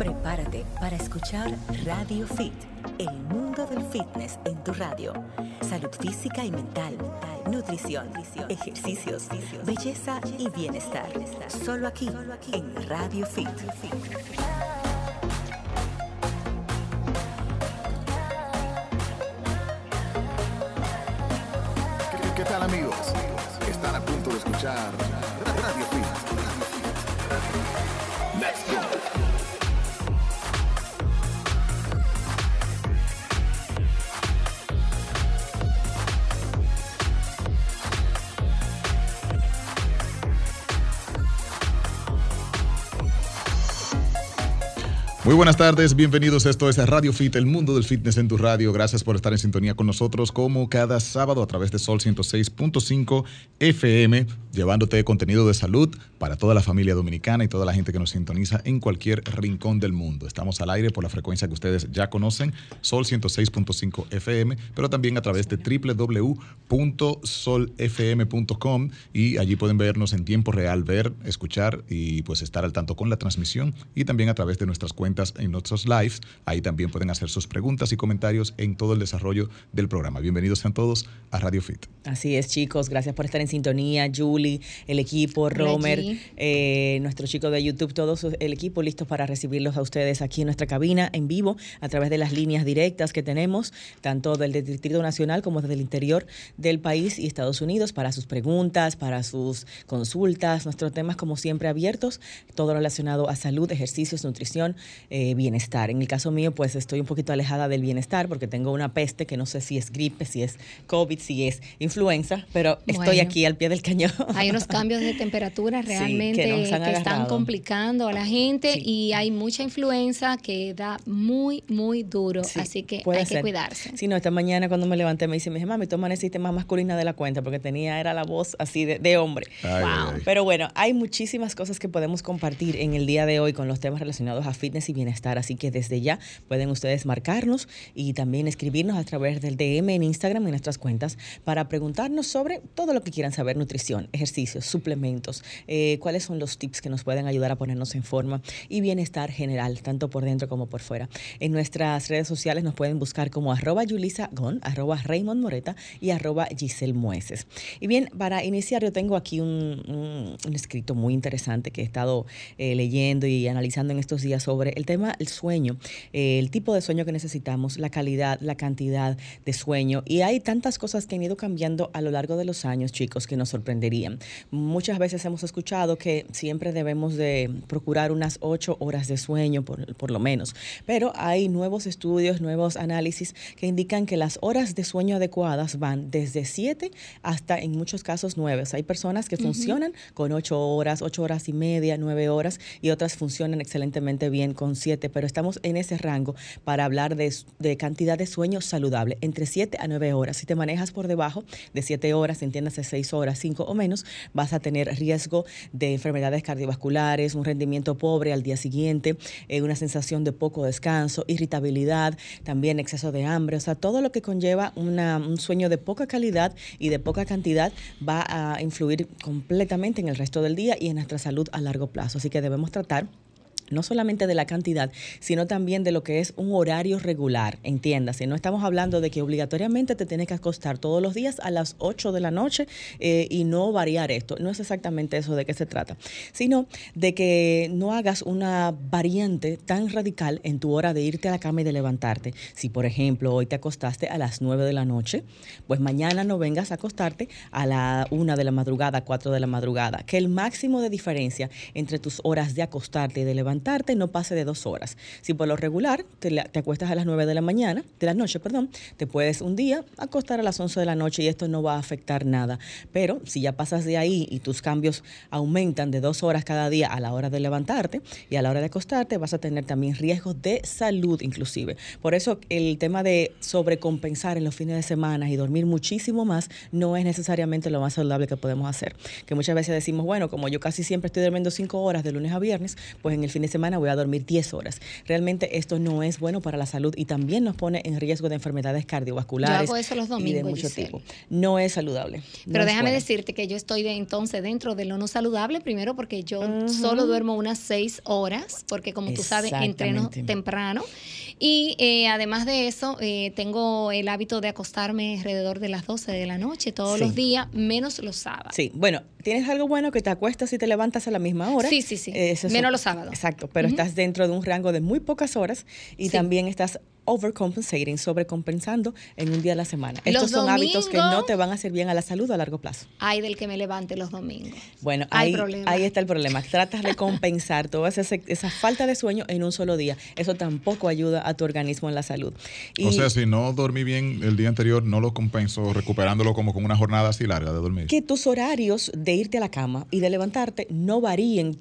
Prepárate para escuchar Radio Fit, el mundo del fitness en tu radio. Salud física y mental, nutrición, ejercicios, belleza y bienestar. Solo aquí, en Radio Fit. Buenas tardes, bienvenidos. Esto es Radio Fit, el mundo del fitness en tu radio. Gracias por estar en sintonía con nosotros como cada sábado a través de Sol 106.5 FM, llevándote contenido de salud para toda la familia dominicana y toda la gente que nos sintoniza en cualquier rincón del mundo. Estamos al aire por la frecuencia que ustedes ya conocen, Sol 106.5 FM, pero también a través de www.solfm.com y allí pueden vernos en tiempo real, ver, escuchar y pues estar al tanto con la transmisión y también a través de nuestras cuentas en nuestros lives. Ahí también pueden hacer sus preguntas y comentarios en todo el desarrollo del programa. Bienvenidos sean todos a Radio Fit. Así es, chicos. Gracias por estar en sintonía. Julie, el equipo, Romer, eh, nuestro chico de YouTube, todo el equipo listos para recibirlos a ustedes aquí en nuestra cabina en vivo a través de las líneas directas que tenemos, tanto del Distrito Nacional como desde el interior del país y Estados Unidos, para sus preguntas, para sus consultas, nuestros temas como siempre abiertos, todo relacionado a salud, ejercicios, nutrición, eh, bienestar. En el caso mío, pues estoy un poquito alejada del bienestar porque tengo una peste que no sé si es gripe, si es COVID, si es influenza, pero estoy aquí al pie del cañón. Hay unos cambios de temperatura realmente que, están complicando a la gente y hay mucha influenza que da muy, muy duro, así que hay que cuidarse. Sí, no, esta mañana cuando me levanté me dice, mami, tú amaneciste más masculina de la cuenta porque tenía, era la voz así de, hombre. wow. Pero bueno, hay muchísimas cosas que podemos compartir en el día de hoy con los temas relacionados a fitness y bienestar. Así que desde ya pueden ustedes marcarnos y también escribirnos a través del DM en Instagram en nuestras cuentas para preguntarnos sobre todo lo que quieran saber, nutrición, ejercicios, suplementos, eh, cuáles son los tips que nos pueden ayudar a ponernos en forma y bienestar general, tanto por dentro como por fuera. En nuestras redes sociales nos pueden buscar como arroba Yulisa Gon, arroba Raymond Moreta y arroba Giselle Mueces. Y bien, para iniciar yo tengo aquí un, escrito muy interesante que he estado eh, leyendo y analizando en estos días sobre el tema, el sueño, eh, el tipo de sueño que necesitamos, la calidad, la cantidad de sueño. Y hay tantas cosas que han ido cambiando a lo largo de los años, chicos, que nos sorprenderían. Muchas veces hemos escuchado que siempre debemos de procurar unas ocho horas de sueño, por, por lo menos. Pero hay nuevos estudios, nuevos análisis que indican que las horas de sueño adecuadas van desde siete hasta en muchos casos nueve. hay personas que funcionan con ocho horas, ocho horas y media, nueve horas, y otras funcionan excelentemente bien con siete, pero estamos en ese rango para hablar de, cantidad de sueño saludable, entre 7 a 9 horas. Si te manejas por debajo de 7 horas, entiéndase 6 horas, 5 o menos, vas a tener riesgo de enfermedades cardiovasculares, un rendimiento pobre al día siguiente, eh, una sensación de poco descanso, irritabilidad, también exceso de hambre, o sea, todo lo que conlleva un sueño de poca calidad y de poca cantidad va a influir completamente en el resto del día y en nuestra salud a largo plazo. Así que debemos tratar no solamente de la cantidad, sino también de lo que es un horario regular, entiéndase. No estamos hablando de que obligatoriamente te tienes que acostar todos los días a las 8 de la noche eh, y no variar esto. No es exactamente eso de qué se trata, sino de que no hagas una variante tan radical en tu hora de irte a la cama y de levantarte. Si, por ejemplo, hoy te acostaste a las 9 de la noche, pues mañana no vengas a acostarte a la 1 de la madrugada, 4 de la madrugada. Que el máximo de diferencia entre tus horas de acostarte y de levantarte no pase de dos horas. Si por lo regular te, acuestas a las 9 de la mañana, de la noche, perdón, te puedes un día acostar a las 11 de la noche y esto no va a afectar nada. Pero si ya pasas de ahí y tus cambios aumentan de dos horas cada día a la hora de levantarte y a la hora de acostarte, vas a tener también riesgos de salud inclusive. Por eso el tema de sobrecompensar en los fines de semana y dormir muchísimo más no es necesariamente lo más saludable que podemos hacer. Que muchas veces decimos, bueno, como yo casi siempre estoy durmiendo cinco horas de lunes a viernes, pues en el fin de semana voy a dormir 10 horas. Realmente esto no es bueno para la salud y también nos pone en riesgo de enfermedades cardiovasculares yo hago eso los domingos, y de mucho tipo. No es saludable. Pero déjame decirte que yo estoy entonces dentro de lo no saludable, primero porque yo solo duermo unas 6 horas, porque como tú sabes, entreno temprano. Y eh, además de eso, eh, tengo el hábito de acostarme alrededor de las 12 de la noche todos los días, menos los sábados. Sí, bueno, tienes algo bueno que te acuestas y te levantas a la misma hora. Sí, sí, sí. menos los sábados. Exacto, pero estás dentro de un rango de muy pocas horas y también estás overcompensating, sobrecompensando en un día a la semana. Estos son hábitos que no te van a hacer bien a la salud a largo plazo. Hay del que me levante los domingos. Bueno, ahí, ahí está el problema. Tratas de compensar toda esa, esa, falta de sueño en un solo día. Eso tampoco ayuda a tu organismo en la salud. o sea, si no dormí bien el día anterior, no lo compenso recuperándolo como con una jornada así larga de dormir. Que tus horarios de irte a la cama y de levantarte no varíen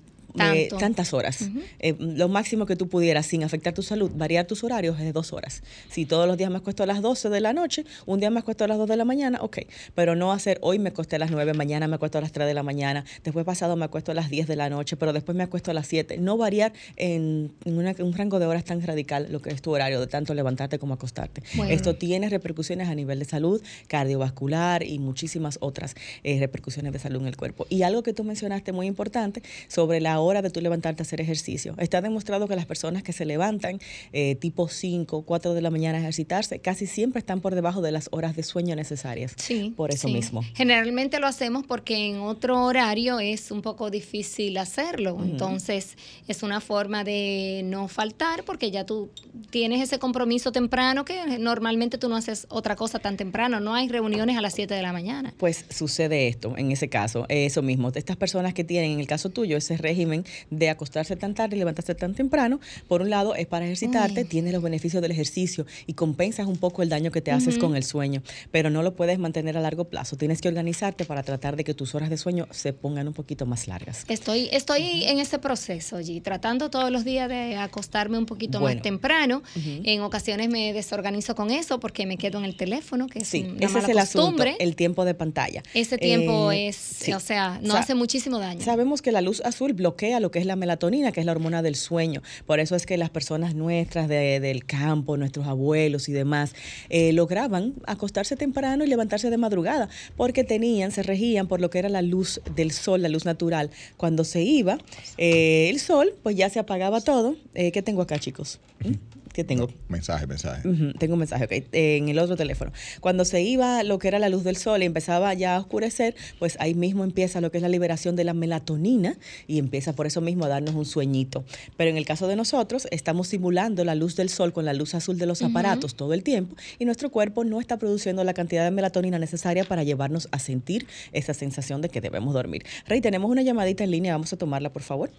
tantas horas. Eh, lo máximo que tú pudieras sin afectar tu salud, variar tus horarios es de dos horas. Si todos los días me acuesto a las 12 de la noche, un día me acuesto a las 2 de la mañana, ok. Pero no hacer hoy me acosté a las 9, mañana me acuesto a las 3 de la mañana, después pasado me acuesto a las 10 de la noche, pero después me acuesto a las 7. No variar en, un rango de horas tan radical lo que es tu horario, de tanto levantarte como acostarte. Esto tiene repercusiones a nivel de salud, cardiovascular y muchísimas otras eh, repercusiones de salud en el cuerpo. Y algo que tú mencionaste muy importante sobre la hora de tú levantarte a hacer ejercicio. Está demostrado que las personas que se levantan eh, tipo 5, 4 de la mañana a ejercitarse, casi siempre están por debajo de las horas de sueño necesarias. Sí. Por eso mismo. Generalmente lo hacemos porque en otro horario es un poco difícil hacerlo. Entonces, es una forma de no faltar porque ya tú tienes ese compromiso temprano que normalmente tú no haces otra cosa tan temprano. No hay reuniones a las 7 de la mañana. Pues sucede esto, en ese caso, eso mismo. Estas personas que tienen, en el caso tuyo, ese régimen de acostarse tan tarde y levantarse tan temprano, por un lado es para ejercitarte, tienes los beneficios del ejercicio y compensas un poco el daño que te haces con el sueño, pero no lo puedes mantener a largo plazo. Tienes que organizarte para tratar de que tus horas de sueño se pongan un poquito más largas. Estoy, estoy en ese proceso, allí, tratando todos los días de acostarme un poquito más temprano. En ocasiones me desorganizo con eso porque me quedo en el teléfono, que es sí, una ese es el Asunto, el tiempo de pantalla. Ese tiempo eh, es, o sea, no hace muchísimo daño. Sabemos que la luz azul bloquea bloquea lo que es la melatonina, que es la hormona del sueño. Por eso es que las personas nuestras del campo, nuestros abuelos y demás, eh, lograban acostarse temprano y levantarse de madrugada, porque tenían, se regían por lo que era la luz del sol, la luz natural. Cuando se iba eh, el sol, pues ya se apagaba todo. Eh, ¿Qué tengo acá, chicos? ¿Mm? Que tengo. mensaje, mensaje. tengo un mensaje, ok, en el otro teléfono. Cuando se iba lo que era la luz del sol y empezaba ya a oscurecer, pues ahí mismo empieza lo que es la liberación de la melatonina y empieza por eso mismo a darnos un sueñito. Pero en el caso de nosotros, estamos simulando la luz del sol con la luz azul de los aparatos todo el tiempo y nuestro cuerpo no está produciendo la cantidad de melatonina necesaria para llevarnos a sentir esa sensación de que debemos dormir. Rey, tenemos una llamadita en línea, vamos a tomarla, por favor.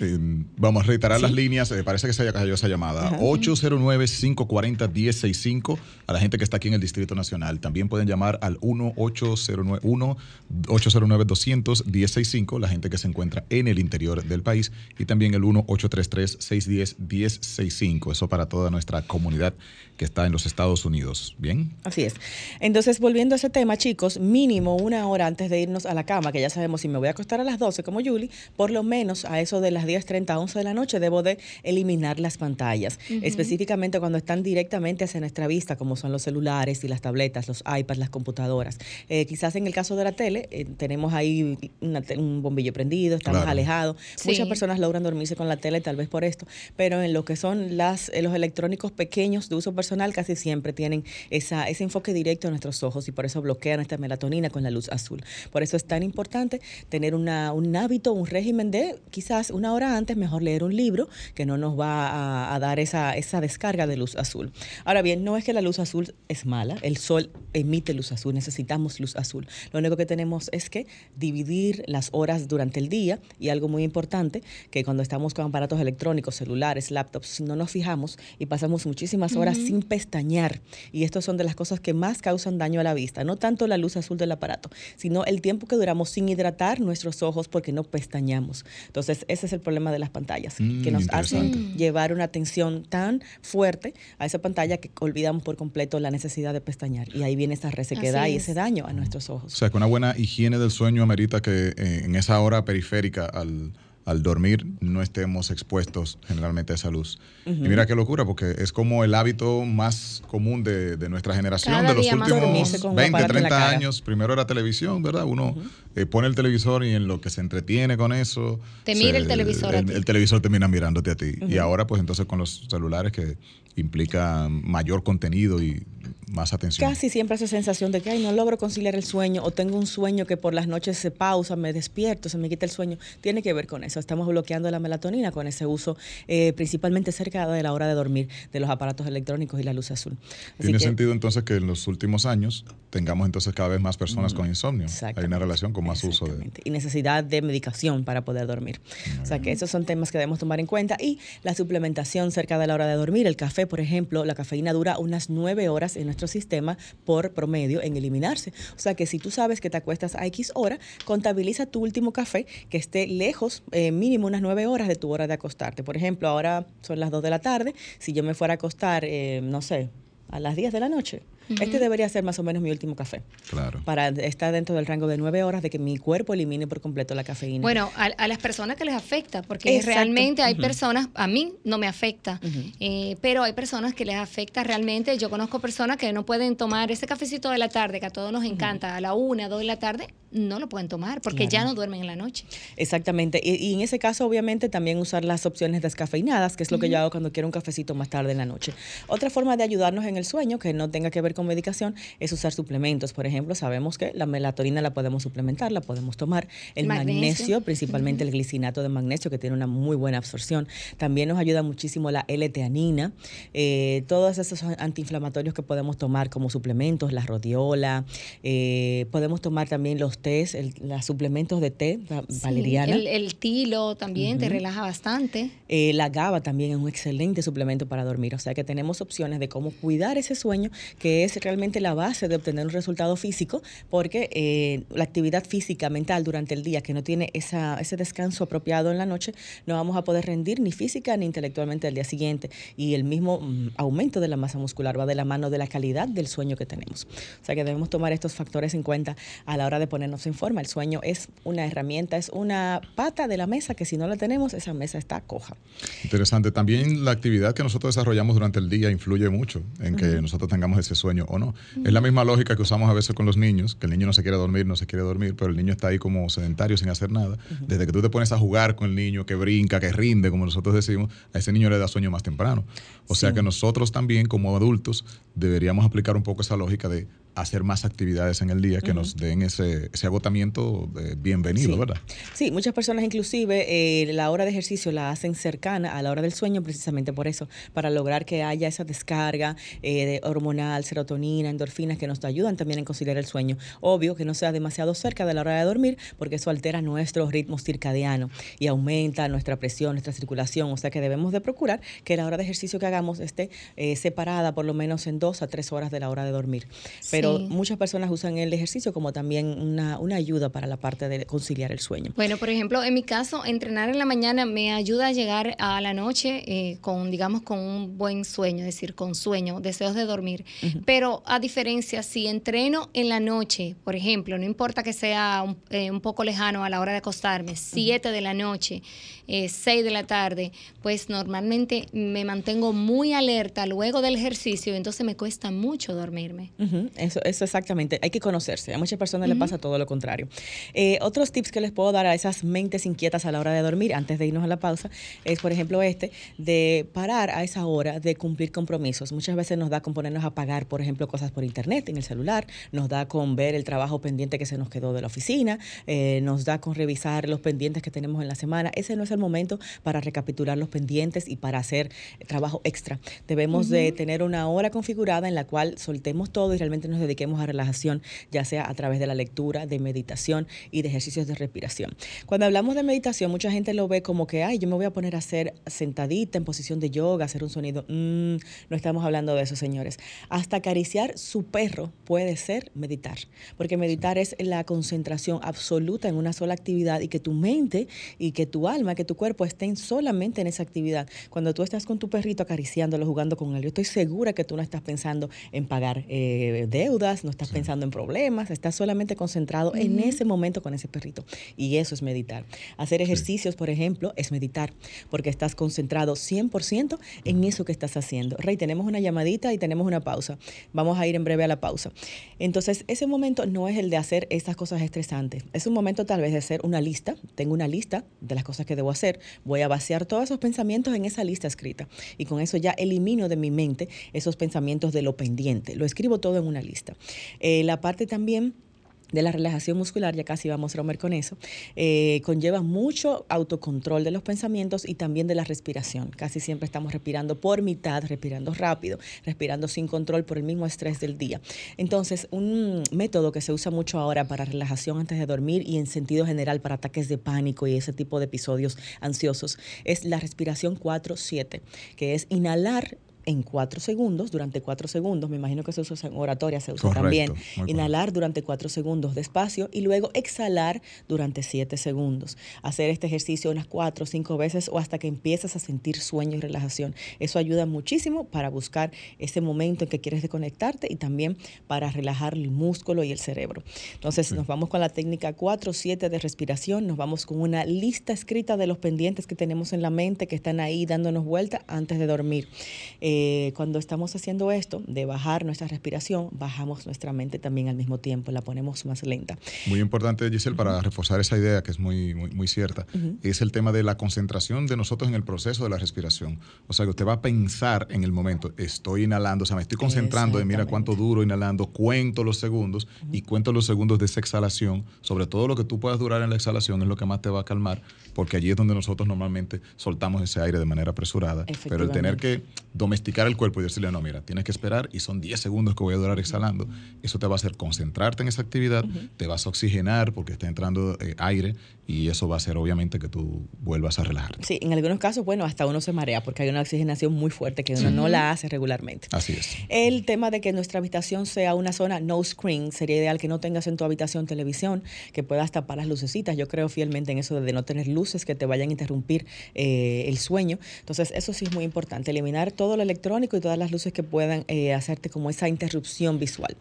Eh, vamos a reiterar las líneas, eh, parece que se haya cayó esa llamada. 809-540-1065 a la gente que está aquí en el Distrito Nacional. También pueden llamar al 1-809-200-1065, la gente que se encuentra en el interior del país. Y también el 1-833-610-1065. Eso para toda nuestra comunidad que está en los Estados Unidos. ¿Bien? Así es. Entonces, volviendo a ese tema, chicos, mínimo una hora antes de irnos a la cama, que ya sabemos si me voy a acostar a las 12 como Julie, por lo menos a eso de las 10.30, 11 de la noche debo de eliminar las pantallas, específicamente cuando están directamente hacia nuestra vista, como son los celulares y las tabletas, los iPads, las computadoras. Eh, quizás en el caso de la tele, eh, tenemos ahí un bombillo prendido, estamos alejados. Muchas personas logran dormirse con la tele tal vez por esto, pero en lo que son las, eh, los electrónicos pequeños de uso personal casi siempre tienen esa, ese enfoque directo a nuestros ojos y por eso bloquean nuestra melatonina con la luz azul. Por eso es tan importante tener una, un hábito, un régimen de quizás una hora antes, mejor leer un libro que no nos va a, dar esa, esa descarga de luz azul. Ahora bien, no es que la luz azul es mala, el sol emite luz azul, necesitamos luz azul. Lo único que tenemos es que dividir las horas durante el día y algo muy importante, que cuando estamos con aparatos electrónicos, celulares, laptops, no nos fijamos y pasamos muchísimas horas sin pestañear. Y estas son de las cosas que más causan daño a la vista, no tanto la luz azul del aparato, sino el tiempo que duramos sin hidratar nuestros ojos porque no pestañamos. Entonces, ese es el problema de las pantallas, que mm, nos hacen llevar una atención tan fuerte a esa pantalla que olvidamos por completo la necesidad de pestañear. Y ahí viene esa resequedad y ese daño a nuestros ojos. O sea, que una buena higiene del sueño amerita que eh, en esa hora periférica al al dormir no estemos expuestos generalmente a esa luz. Y mira qué locura, porque es como el hábito más común de, nuestra generación, de los últimos 20, 30 años. Primero era televisión, ¿verdad? Uno eh, pone el televisor y en lo que se entretiene con eso. Te mira el televisor. El, el, televisor termina mirándote a ti. Y ahora, pues entonces con los celulares que implica mayor contenido y más atención. Casi siempre esa sensación de que Ay, no logro conciliar el sueño o tengo un sueño que por las noches se pausa, me despierto, se me quita el sueño. Tiene que ver con eso. Estamos bloqueando la melatonina con ese uso, eh, principalmente cerca de la hora de dormir de los aparatos electrónicos y la luz azul. Tiene sentido entonces que en los últimos años tengamos entonces cada vez más personas con insomnio. Hay una relación con más uso de... Y necesidad de medicación para poder dormir. o sea que esos son temas que debemos tomar en cuenta. Y la suplementación cerca de la hora de dormir. El café, por ejemplo, la cafeína dura unas nueve horas en nuestro sistema por promedio en eliminarse. O sea que si tú sabes que te acuestas a X hora, contabiliza tu último café que esté lejos, eh, mínimo unas nueve horas de tu hora de acostarte. Por ejemplo, ahora son las dos de la tarde. Si yo me fuera a acostar, eh, no sé, a las 10 de la noche, este debería ser más o menos mi último café. Claro. Para estar dentro del rango de nueve horas de que mi cuerpo elimine por completo la cafeína. Bueno, a, las personas que les afecta, porque realmente hay personas, a mí no me afecta, eh, pero hay personas que les afecta realmente. Yo conozco personas que no pueden tomar ese cafecito de la tarde, que a todos nos encanta, a la una, dos de la tarde, no lo pueden tomar porque ya no duermen en la noche. Exactamente. Y, en ese caso, obviamente, también usar las opciones descafeinadas, que es lo que yo hago cuando quiero un cafecito más tarde en la noche. Otra forma de ayudarnos en el sueño, que no tenga que ver con medicación, es usar suplementos. Por ejemplo, sabemos que la melatonina la podemos suplementar, la podemos tomar. El magnesio, principalmente el glicinato de magnesio, que tiene una muy buena absorción. También nos ayuda muchísimo la L-teanina. Eh, todos esos antiinflamatorios que podemos tomar como suplementos, la rodiola. Eh, podemos tomar también los tés, los suplementos de té, valeriana. El, tilo también te relaja bastante. Eh, la GABA también es un excelente suplemento para dormir. O sea que tenemos opciones de cómo cuidar ese sueño, que es realmente la base de obtener un resultado físico, porque eh, la actividad física, mental durante el día, que no tiene esa, ese descanso apropiado en la noche, no vamos a poder rendir ni física ni intelectualmente al día siguiente. Y el mismo mm, aumento de la masa muscular va de la mano de la calidad del sueño que tenemos. O sea que debemos tomar estos factores en cuenta a la hora de ponernos en forma. El sueño es una herramienta, es una pata de la mesa que si no la tenemos, esa mesa está coja. Interesante. También la actividad que nosotros desarrollamos durante el día influye mucho en que nosotros tengamos ese sueño o no. Es la misma lógica que usamos a veces con los niños, que el niño no se quiere dormir, no se quiere dormir, pero el niño está ahí como sedentario sin hacer nada. Desde que tú te pones a jugar con el niño, que brinca, que rinde, como nosotros decimos, a ese niño le da sueño más temprano. O sea que nosotros también como adultos deberíamos aplicar un poco esa lógica de hacer más actividades en el día que nos den ese, ese agotamiento bienvenido, ¿verdad? Sí, muchas personas inclusive eh, la hora de ejercicio la hacen cercana a la hora del sueño precisamente por eso, para lograr que haya esa descarga eh, de hormonal, serotonina, endorfinas que nos ayudan también en conciliar el sueño. Obvio que no sea demasiado cerca de la hora de dormir porque eso altera nuestro ritmo circadiano y aumenta nuestra presión, nuestra circulación, o sea que debemos de procurar que la hora de ejercicio que hagamos esté eh, separada por lo menos en dos a tres horas de la hora de dormir. Pero muchas personas usan el ejercicio como también una, una, ayuda para la parte de conciliar el sueño. Bueno, por ejemplo, en mi caso, entrenar en la mañana me ayuda a llegar a la noche eh, con, digamos, con un buen sueño, es decir, con sueño, deseos de dormir. Pero a diferencia, si entreno en la noche, por ejemplo, no importa que sea un, eh, poco lejano a la hora de acostarme, 7 de la noche, eh, 6 de la tarde, pues normalmente me mantengo muy alerta luego del ejercicio entonces me cuesta mucho dormirme. Eso, eso exactamente, hay que conocerse. A muchas personas les pasa todo lo contrario. Eh, otros tips que les puedo dar a esas mentes inquietas a la hora de dormir, antes de irnos a la pausa, es, por ejemplo, este, de parar a esa hora de cumplir compromisos. Muchas veces nos da con ponernos a pagar, por ejemplo, cosas por internet, en el celular, nos da con ver el trabajo pendiente que se nos quedó de la oficina, eh, nos da con revisar los pendientes que tenemos en la semana. Ese no es el momento para recapitular los pendientes y para hacer trabajo extra. Debemos de tener una hora configurada en la cual soltemos todo y realmente nos dediquemos a relajación, ya sea a través de la lectura, de meditación y de ejercicios de respiración. Cuando hablamos de meditación, mucha gente lo ve como que, ay, yo me voy a poner a hacer sentadita en posición de yoga, hacer un sonido. Mm, no estamos hablando de eso, señores. Hasta acariciar su perro puede ser meditar, porque meditar es la concentración absoluta en una sola actividad y que tu mente y que tu alma, que tu cuerpo estén solamente en esa actividad. Cuando tú estás con tu perrito acariciándolo, jugando con él, yo estoy segura que tú no estás pensando en pagar eh, deudas, no estás pensando en problemas, estás solamente concentrado en ese momento con ese perrito. Y eso es meditar. Hacer ejercicios, por ejemplo, es meditar, porque estás concentrado 100% en eso que estás haciendo. Rey, tenemos una llamadita y tenemos una pausa. Vamos a ir en breve a la pausa. Entonces, ese momento no es el de hacer estas cosas estresantes. Es un momento tal vez de hacer una lista. Tengo una lista de las cosas que debo hacer. Voy a vaciar todos esos pensamientos en esa lista escrita. Y con eso ya elimino de mi mente esos pensamientos de lo pendiente. Lo escribo todo en una lista. Eh, la parte también de la relajación muscular, ya casi vamos a romper con eso, eh, conlleva mucho autocontrol de los pensamientos y también de la respiración. Casi siempre estamos respirando por mitad, respirando rápido, respirando sin control por el mismo estrés del día. Entonces, un método que se usa mucho ahora para relajación antes de dormir y en sentido general para ataques de pánico y ese tipo de episodios ansiosos es la respiración 4-7, que es inhalar en cuatro segundos, durante cuatro segundos, me imagino que se usa en oratoria, se usa también. Inhalar durante cuatro segundos despacio y luego exhalar durante siete segundos. Hacer este ejercicio unas cuatro o cinco veces o hasta que empiezas a sentir sueño y relajación. Eso ayuda muchísimo para buscar ese momento en que quieres desconectarte y también para relajar el músculo y el cerebro. Entonces nos vamos con la técnica 4-7 de respiración, nos vamos con una lista escrita de los pendientes que tenemos en la mente que están ahí dándonos vuelta antes de dormir. Eh, cuando estamos haciendo esto, de bajar nuestra respiración, bajamos nuestra mente también al mismo tiempo, la ponemos más lenta. Muy importante, Giselle, para reforzar esa idea que es muy, muy, muy cierta, es el tema de la concentración de nosotros en el proceso de la respiración. O sea, que usted va a pensar en el momento, estoy inhalando, o sea, me estoy concentrando en mira cuánto duro inhalando, cuento los segundos y cuento los segundos de esa exhalación, sobre todo lo que tú puedas durar en la exhalación es lo que más te va a calmar, porque allí es donde nosotros normalmente soltamos ese aire de manera apresurada. Pero el tener que domesticar el cuerpo y decirle, no, mira, tienes que esperar y son 10 segundos que voy a durar exhalando. Eso te va a hacer concentrarte en esa actividad, te vas a oxigenar porque está entrando eh, aire y eso va a hacer obviamente que tú vuelvas a relajarte. Sí, en algunos casos, bueno, hasta uno se marea porque hay una oxigenación muy fuerte que uno no la hace regularmente. Así es. El tema de que nuestra habitación sea una zona no screen, sería ideal que no tengas en tu habitación televisión, que puedas tapar las lucecitas. Yo creo fielmente en eso de no tener luces que te vayan a interrumpir eh, el sueño. Entonces, eso sí es muy importante, eliminar todo lo electrónico y todas las luces que puedan eh, hacerte como esa interrupción visual.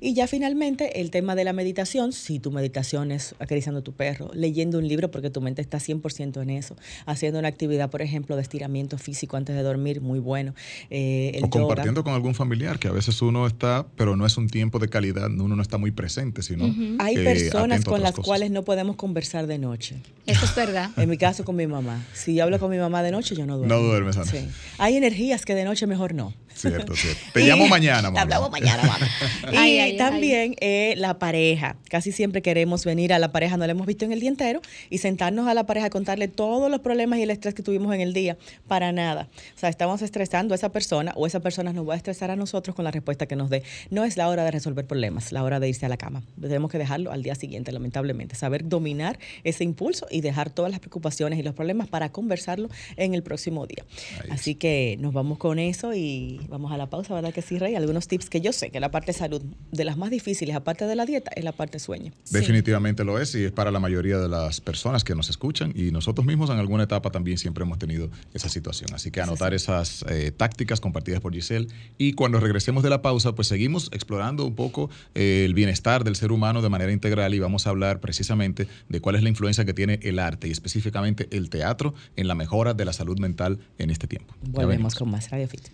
Y ya finalmente, el tema de la meditación, si tu meditación es acariciando a tu perro, leyendo un libro porque tu mente está 100% en eso, haciendo una actividad, por ejemplo, de estiramiento físico antes de dormir, muy bueno. Eh, o compartiendo con algún familiar, que a veces uno está, pero no es un tiempo de calidad, uno no está muy presente, sino... Hay personas con las cuales no podemos conversar de noche. Eso es verdad. En mi caso, con mi mamá. Si yo hablo con mi mamá de noche, yo no duermo. No duermes, Ana. Sí. Hay energías que de noche mejor no. Cierto, cierto. Te llamo mañana, mamá. Te hablamos mañana, mamá. y también eh, la pareja. Casi siempre queremos venir a la pareja, no la hemos visto en el día entero, y sentarnos a la pareja a contarle todos los problemas y el estrés que tuvimos en el día. Para nada. O sea, estamos estresando a esa persona o esa persona nos va a estresar a nosotros con la respuesta que nos dé. No es la hora de resolver problemas, la hora de irse a la cama. Tenemos que dejarlo al día siguiente, lamentablemente. Saber dominar ese impulso y dejar todas las preocupaciones y los problemas para conversarlo en el próximo día. Así que nos vamos con eso y vamos a la pausa, ¿verdad que sí, Rey? Algunos tips que yo sé que la parte de salud, de las más difíciles, aparte de la dieta, es la parte sueño. Definitivamente lo es y es para la mayoría de las personas que nos escuchan y nosotros mismos en alguna etapa también siempre hemos tenido esa situación. Así que anotar esas eh, tácticas compartidas por Giselle y cuando regresemos de la pausa, pues seguimos explorando un poco eh, el bienestar del ser humano de manera integral y vamos a hablar precisamente de cuál es la influencia que tiene el arte y específicamente el teatro en la mejora de la salud mental en este tiempo. Volvemos con más Radio Fit.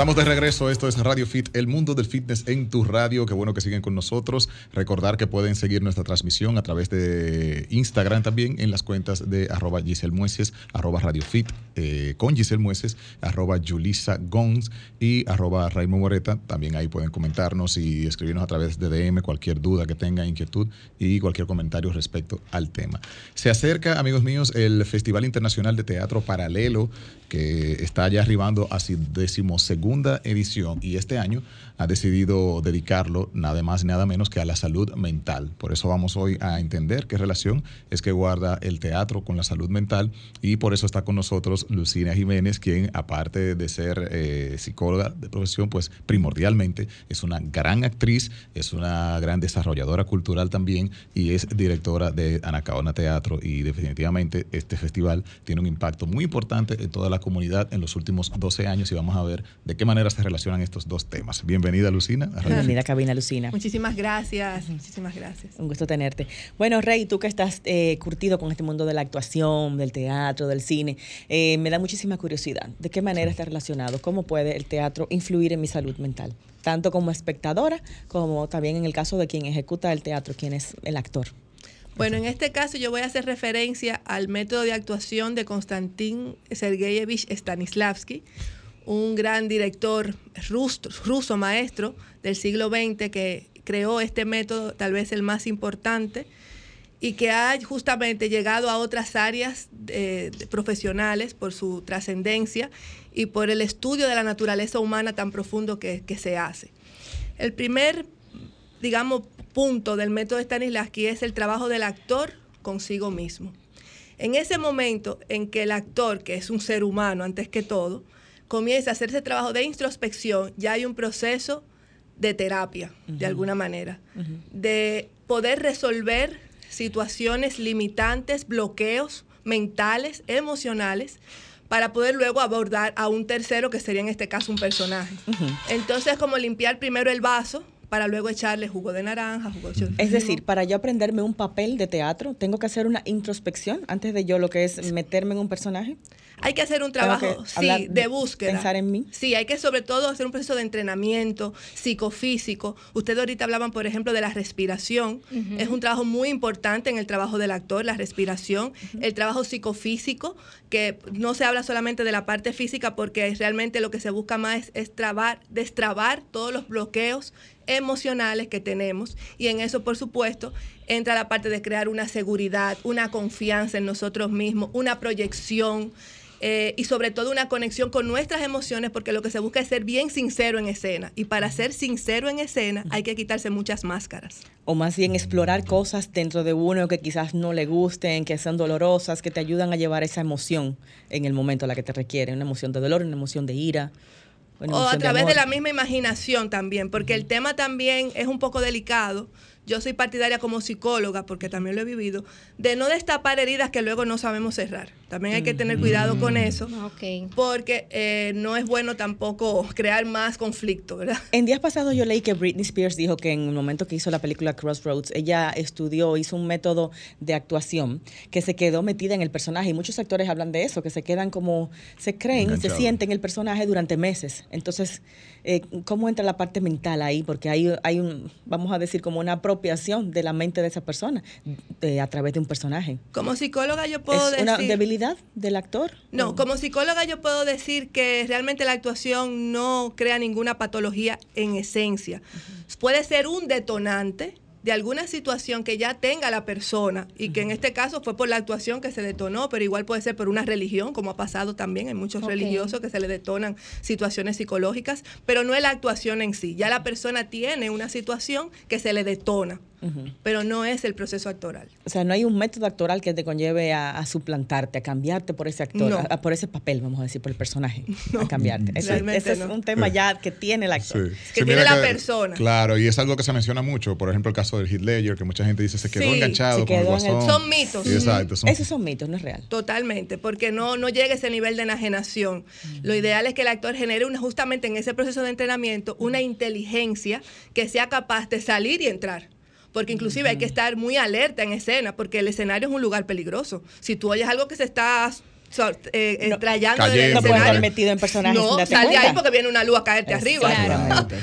Estamos de regreso, esto es Radio Fit, el mundo del fitness en tu radio. Qué bueno que siguen con nosotros. Recordar que pueden seguir nuestra transmisión a través de Instagram también en las cuentas de arroba Giselle arroba Radio Fit eh, con Giselle Mueces, arroba Julissa Gons y arroba Raymond Moreta. También ahí pueden comentarnos y escribirnos a través de DM cualquier duda que tengan, inquietud y cualquier comentario respecto al tema. Se acerca, amigos míos, el Festival Internacional de Teatro Paralelo que está ya arribando a su decimosegunda edición. Y este año ha decidido dedicarlo nada más nada menos que a la salud mental. Por eso vamos hoy a entender qué relación es que guarda el teatro con la salud mental y por eso está con nosotros Lucina Jiménez, quien aparte de ser eh, psicóloga de profesión, pues primordialmente es una gran actriz, es una gran desarrolladora cultural también y es directora de Anacaona Teatro y definitivamente este festival tiene un impacto muy importante en toda la comunidad en los últimos 12 años y vamos a ver de qué manera se relacionan estos dos temas. Bienvenida, Lucina. Bienvenida, cabina, Lucina. Muchísimas gracias, muchísimas gracias. Un gusto tenerte. Bueno, Rey, tú que estás eh, curtido con este mundo de la actuación, del teatro, del cine, eh, me da muchísima curiosidad. ¿De qué manera está relacionado? ¿Cómo puede el teatro influir en mi salud mental? Tanto como espectadora, como también en el caso de quien ejecuta el teatro, quien es el actor. Bueno, en este caso yo voy a hacer referencia al método de actuación de Konstantin Sergeyevich Stanislavski, un gran director ruso, maestro del siglo XX que creó este método, tal vez el más importante, y que ha justamente llegado a otras áreas profesionales por su trascendencia y por el estudio de la naturaleza humana tan profundo que, que se hace. El primer, digamos, punto del método de Stanislavski es el trabajo del actor consigo mismo. En ese momento en que el actor, que es un ser humano antes que todo, comienza a hacer ese trabajo de introspección, ya hay un proceso de terapia, de alguna manera, de poder resolver situaciones limitantes, bloqueos mentales, emocionales, para poder luego abordar a un tercero, que sería en este caso un personaje. Entonces, como limpiar primero el vaso, para luego echarle jugo de naranja, jugo de Es decir, para yo aprenderme un papel de teatro, tengo que hacer una introspección antes de yo lo que es meterme en un personaje. Hay que hacer un trabajo, sí, de búsqueda. Pensar en mí. Sí, hay que sobre todo hacer un proceso de entrenamiento psicofísico. Ustedes ahorita hablaban, por ejemplo, de la respiración. Es un trabajo muy importante en el trabajo del actor, la respiración. El trabajo psicofísico, que no se habla solamente de la parte física porque realmente lo que se busca más es, trabar, destrabar todos los bloqueos emocionales que tenemos y en eso por supuesto entra la parte de crear una seguridad, una confianza en nosotros mismos, una proyección, eh, y sobre todo una conexión con nuestras emociones, porque lo que se busca es ser bien sincero en escena. Y para ser sincero en escena hay que quitarse muchas máscaras. O más bien explorar cosas dentro de uno que quizás no le gusten, que sean dolorosas, que te ayudan a llevar esa emoción en el momento a la que te requiere, una emoción de dolor, una emoción de ira. O a través de, de la misma imaginación también, porque el tema también es un poco delicado yo soy partidaria como psicóloga, porque también lo he vivido, de no destapar heridas que luego no sabemos cerrar. También hay que tener cuidado con eso, porque eh, no es bueno tampoco crear más conflicto, ¿verdad? En días pasados yo leí que Britney Spears dijo que en el momento que hizo la película Crossroads, ella estudió, hizo un método de actuación que se quedó metida en el personaje. Y muchos actores hablan de eso, que se quedan como, se creen, se sienten el personaje durante meses. Entonces, eh, ¿cómo entra la parte mental ahí? Porque hay, hay un, vamos a decir, como una apropiación de la mente de esa persona a través de un personaje. Como psicóloga yo puedo ¿Es decir... una debilidad del actor? No, como psicóloga yo puedo decir que realmente la actuación no crea ninguna patología en esencia. Puede ser un detonante, de alguna situación que ya tenga la persona y que en este caso fue por la actuación que se detonó, pero igual puede ser por una religión, como ha pasado también, hay muchos religiosos que se le detonan situaciones psicológicas, pero no es la actuación en sí, ya la persona tiene una situación que se le detona pero no es el proceso actoral. O sea, no hay un método actoral que te conlleve a, suplantarte, a cambiarte por ese actor, por ese papel, vamos a decir, por el personaje, a cambiarte. Ese, es un tema ya que tiene el actor. Que tiene la persona. Claro, y es algo que se menciona mucho. Por ejemplo, el caso del Heath Ledger, que mucha gente dice se quedó enganchado con el guasón. Son mitos. exacto, Esos son mitos, no es real. Totalmente, porque no, no llega a ese nivel de enajenación. Lo ideal es que el actor genere una, justamente en ese proceso de entrenamiento una inteligencia que sea capaz de salir y entrar porque inclusive hay que estar muy alerta en escena, porque el escenario es un lugar peligroso. Si tú oyes algo que se está eh, eh, trayendo del no estar metido en personajes no sal de ahí porque viene una luz a caerte arriba.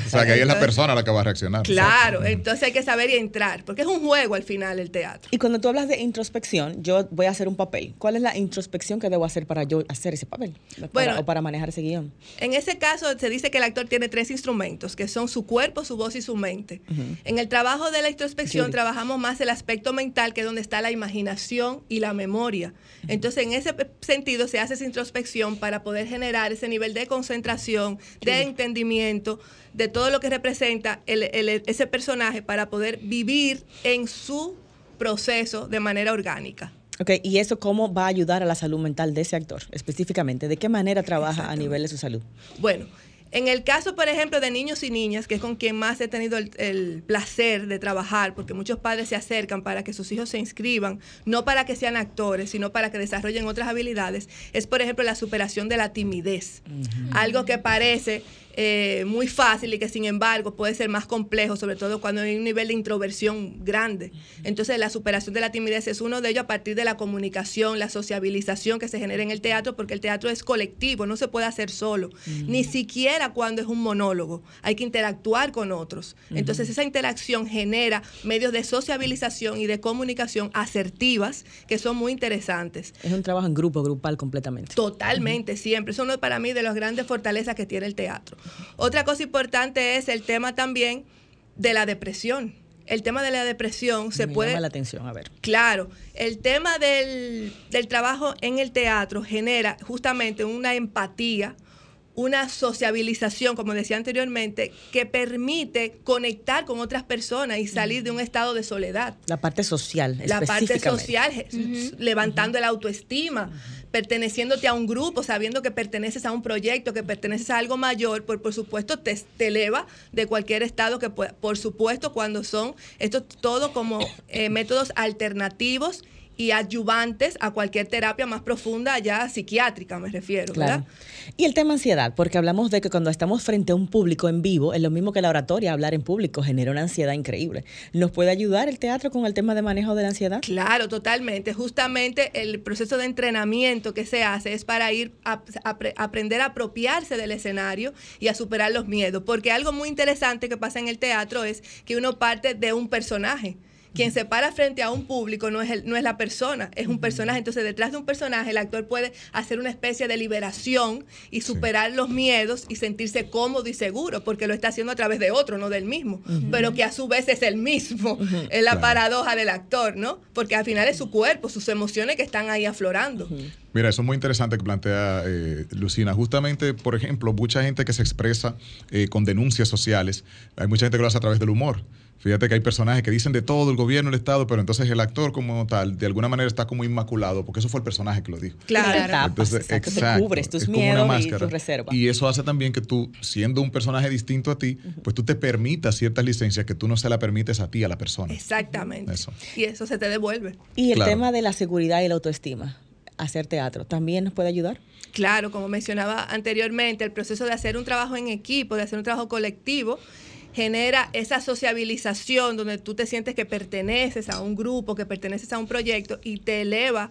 O sea que ahí es la persona la que va a reaccionar. claro entonces hay que saber y entrar porque es un juego al final el teatro. Y cuando tú hablas de introspección yo voy a hacer un papel. ¿cuál es la introspección que debo hacer para yo hacer ese papel bueno, o para manejar ese guion. en ese caso se dice que el actor tiene tres instrumentos que son su cuerpo su voz y su mente. En el trabajo de la introspección trabajamos más el aspecto mental que es donde está la imaginación y la memoria. Entonces en ese sentido se hace esa introspección para poder generar ese nivel de concentración, de entendimiento, de todo lo que representa ese personaje para poder vivir en su proceso de manera orgánica. Ok, ¿y eso cómo va a ayudar a la salud mental de ese actor específicamente? ¿De qué manera trabaja a nivel de su salud? Bueno, En el caso, por ejemplo, de niños y niñas, que es con quien más he tenido el, placer de trabajar, porque muchos padres se acercan para que sus hijos se inscriban, no para que sean actores, sino para que desarrollen otras habilidades, es, por ejemplo, la superación de la timidez. Algo que parece eh, muy fácil y que sin embargo puede ser más complejo, sobre todo cuando hay un nivel de introversión grande. Entonces la superación de la timidez es uno de ellos a partir de la comunicación, la sociabilización que se genera en el teatro, porque el teatro es colectivo, no se puede hacer solo, ni siquiera cuando es un monólogo, hay que interactuar con otros. Entonces esa interacción genera medios de sociabilización y de comunicación asertivas que son muy interesantes. Es un trabajo en grupo, grupal completamente. Totalmente, siempre. Eso es para mí de las grandes fortalezas que tiene el teatro. Otra cosa importante es el tema también de la depresión. El tema de la depresión se puede... Llama la atención, a ver. Claro, el tema del, del trabajo en el teatro genera justamente una empatía, una sociabilización, como decía anteriormente, que permite conectar con otras personas y salir de un estado de soledad. La parte social. La parte social, levantando la autoestima, perteneciéndote a un grupo, sabiendo que perteneces a un proyecto, que perteneces a algo mayor, por, por supuesto te, eleva de cualquier estado que. Por supuesto, cuando son, esto todo como eh, métodos alternativos y adyuvantes a cualquier terapia más profunda, ya psiquiátrica me refiero, ¿verdad? Y el tema ansiedad, porque hablamos de que cuando estamos frente a un público en vivo, es lo mismo que la oratoria, hablar en público genera una ansiedad increíble. ¿Nos puede ayudar el teatro con el tema de manejo de la ansiedad? Claro, totalmente. Justamente el proceso de entrenamiento que se hace es para ir a, aprender a apropiarse del escenario y a superar los miedos, porque algo muy interesante que pasa en el teatro es que uno parte de un personaje quien se para frente a un público no es, el, no es la persona, es un personaje. Entonces, detrás de un personaje, el actor puede hacer una especie de liberación y superar los miedos y sentirse cómodo y seguro, porque lo está haciendo a través de otro, no del mismo, pero que a su vez es el mismo. Es la paradoja del actor, ¿no? Porque al final es su cuerpo, sus emociones que están ahí aflorando. Mira, eso es muy interesante que plantea eh, Lucina. Justamente, por ejemplo, mucha gente que se expresa eh, con denuncias sociales, hay mucha gente que lo hace a través del humor. Fíjate que hay personajes que dicen de todo el gobierno, el Estado, pero entonces el actor como tal, de alguna manera está como inmaculado, porque eso fue el personaje que lo dijo. Claro, entonces, exacto, cubres tus miedos y tus reservas. Y eso hace también que tú, siendo un personaje distinto a ti, pues tú te permitas ciertas licencias que tú no se la permites a ti, a la persona. Exactamente. Y eso se te devuelve. Y el tema de la seguridad y la autoestima, hacer teatro, ¿también nos puede ayudar? Claro, como mencionaba anteriormente, el proceso de hacer un trabajo en equipo, de hacer un trabajo colectivo, genera esa sociabilización donde tú te sientes que perteneces a un grupo, que perteneces a un proyecto y te eleva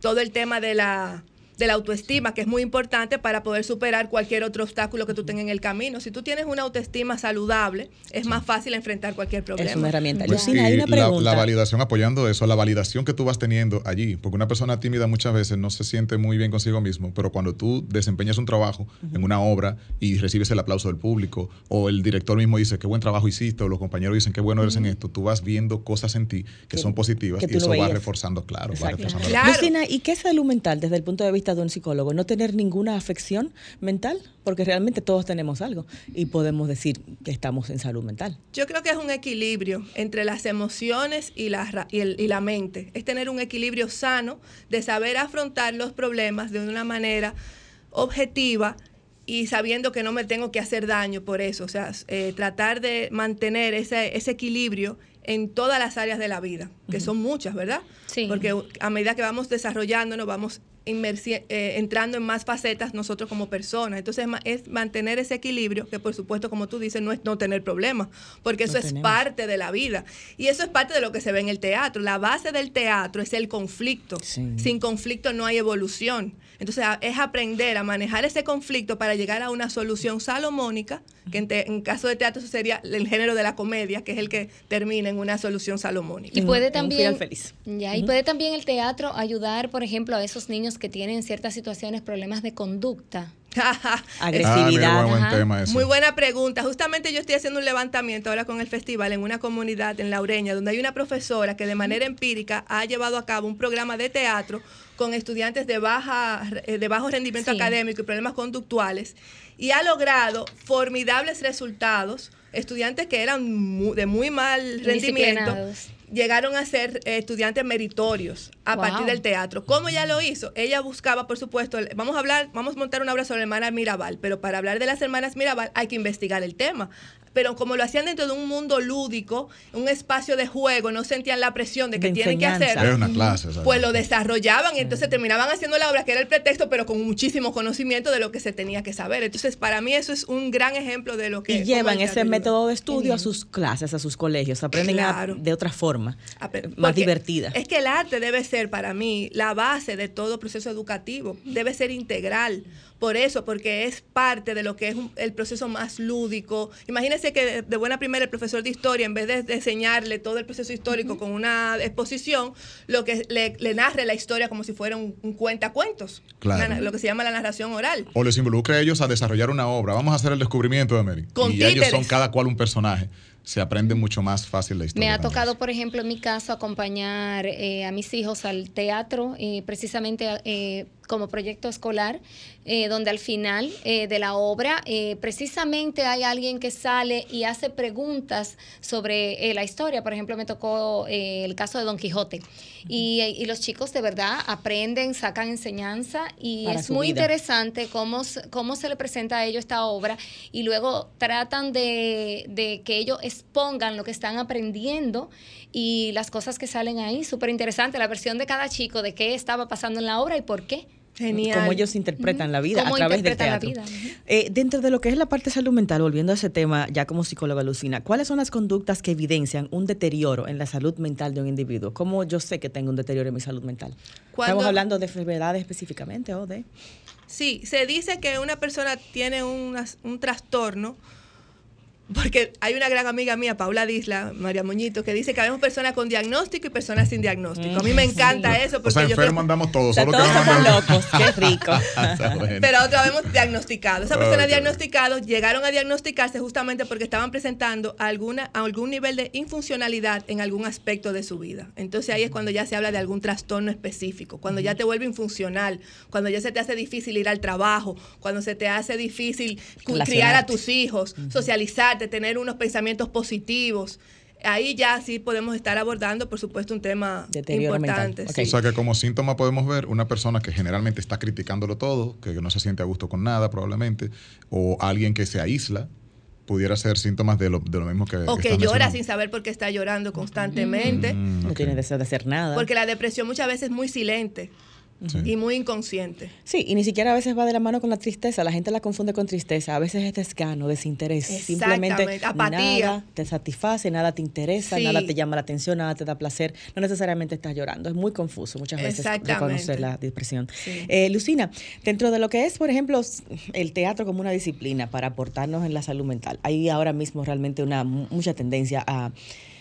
todo el tema de la de la autoestima, que es muy importante para poder superar cualquier otro obstáculo que tú tengas en el camino. Si tú tienes una autoestima saludable, es más fácil enfrentar cualquier problema. Es una herramienta. Lucina, hay una pregunta. La, validación apoyando eso, la validación que tú vas teniendo allí, porque una persona tímida muchas veces no se siente muy bien consigo mismo, pero cuando tú desempeñas un trabajo en una obra y recibes el aplauso del público, o el director mismo dice qué buen trabajo hiciste, o los compañeros dicen qué bueno eres en esto, tú vas viendo cosas en ti que, son positivas y eso va reforzando, claro, va reforzando. Lucina, ¿y qué es salud mental desde el punto de vista de un psicólogo, no tener ninguna afección mental, porque realmente todos tenemos algo y podemos decir que estamos en salud mental. Yo creo que es un equilibrio entre las emociones y la, y, y la mente. Es tener un equilibrio sano de saber afrontar los problemas de una manera objetiva y sabiendo que no me tengo que hacer daño por eso. O sea, eh, tratar de mantener ese, ese equilibrio en todas las áreas de la vida, que son muchas, ¿verdad? Sí. Porque a medida que vamos desarrollándonos, vamos eh, entrando en más facetas nosotros como personas. Entonces es mantener ese equilibrio, que por supuesto, como tú dices, no es no tener problemas, porque eso es parte de la vida. Y eso es parte de lo que se ve en el teatro. La base del teatro es el conflicto. Sin conflicto no hay evolución. Entonces es aprender a manejar ese conflicto para llegar a una solución salomónica, que en, caso de teatro eso sería el género de la comedia, que es el que termina en una solución salomónica. Y puede también, feliz. Ya, y puede también el teatro ayudar, por ejemplo, a esos niños que tienen ciertas situaciones, problemas de conducta. Agresividad. Ah, Muy buena pregunta. Justamente yo estoy haciendo un levantamiento ahora con el festival en una comunidad en Laureña, donde hay una profesora que de manera empírica ha llevado a cabo un programa de teatro con estudiantes de, baja, eh, de bajo rendimiento académico y problemas conductuales y ha logrado formidables resultados. Estudiantes que eran de muy mal rendimiento llegaron a ser eh, estudiantes meritorios a partir del teatro. ¿Cómo ella lo hizo? Ella buscaba, por supuesto, vamos a hablar, vamos a montar una obra sobre hermanas Mirabal, pero para hablar de las hermanas Mirabal hay que investigar el tema pero como lo hacían dentro de un mundo lúdico, un espacio de juego, no sentían la presión de que tienen que hacer. una clase, pues lo desarrollaban y entonces terminaban haciendo la obra que era el pretexto, pero con muchísimo conocimiento de lo que se tenía que saber. Entonces, para mí eso es un gran ejemplo de lo que... Y llevan ese método de estudio a sus clases, a sus colegios, aprenden de otra forma, más divertida. Es que el arte debe ser para mí la base de todo proceso educativo, debe ser integral por eso, porque es parte de lo que es el proceso más lúdico. Imagínense que de buena primera el profesor de historia, en vez de, enseñarle todo el proceso histórico con una exposición, lo que le, narre la historia como si fuera un, cuentacuentos, lo que se llama la narración oral. O les involucre a ellos a desarrollar una obra. Vamos a hacer el descubrimiento de América. y ellos son cada cual un personaje se aprende mucho más fácil la historia. Me ha tocado, por ejemplo, en mi caso, acompañar eh, a mis hijos al teatro, eh, precisamente eh, como proyecto escolar, eh, donde al final eh, de la obra eh, precisamente hay alguien que sale y hace preguntas sobre la historia. Por ejemplo, me tocó el caso de Don Quijote. Y, los chicos de verdad aprenden, sacan enseñanza y es muy interesante cómo, cómo se le presenta a ellos esta obra y luego tratan de, de que ellos expongan lo que están aprendiendo y las cosas que salen ahí. Súper interesante la versión de cada chico de qué estaba pasando en la obra y por qué. Genial. Cómo ellos interpretan la vida a través del teatro. Eh, dentro de lo que es la parte salud mental, volviendo a ese tema ya como psicóloga Lucina, ¿cuáles son las conductas que evidencian un deterioro en la salud mental de un individuo? ¿Cómo yo sé que tengo un deterioro en mi salud mental? ¿Estamos hablando de enfermedades específicamente o de...? Sí, se dice que una persona tiene un trastorno porque hay una gran amiga mía, Paula Disla, María Moñito, que dice que habemos personas con diagnóstico y personas sin diagnóstico. A mí me encanta eso. Porque o sea, enfermos andamos todos. Solo todos somos locos, qué rico. Pero otra vez diagnosticado. Esas personas diagnosticadas llegaron a diagnosticarse justamente porque estaban presentando alguna, algún nivel de infuncionalidad en algún aspecto de su vida. Entonces ahí es cuando ya se habla de algún trastorno específico, cuando ya te vuelve infuncional, cuando ya se te hace difícil ir al trabajo, cuando se te hace difícil criar a tus hijos, socializar de tener unos pensamientos positivos. Ahí ya sí podemos estar abordando, por supuesto, un tema importante. O sea que como síntoma podemos ver una persona que generalmente está criticándolo todo, que no se siente a gusto con nada probablemente, o alguien que se aísla, pudiera ser síntomas de lo, de lo mismo que... O que llora sin saber por qué está llorando constantemente. Mm, no tiene deseo de hacer nada. Porque la depresión muchas veces es muy silente y muy inconsciente. Sí, y ni siquiera a veces va de la mano con la tristeza. La gente la confunde con tristeza. A veces es desgano, desinterés. Simplemente apatía. Nada te satisface, nada te interesa, nada te llama la atención, nada te da placer. No necesariamente estás llorando. Es muy confuso muchas veces reconocer la depresión. Eh, Lucina, dentro de lo que es, por ejemplo, el teatro como una disciplina para aportarnos en la salud mental, hay ahora mismo realmente una mucha tendencia a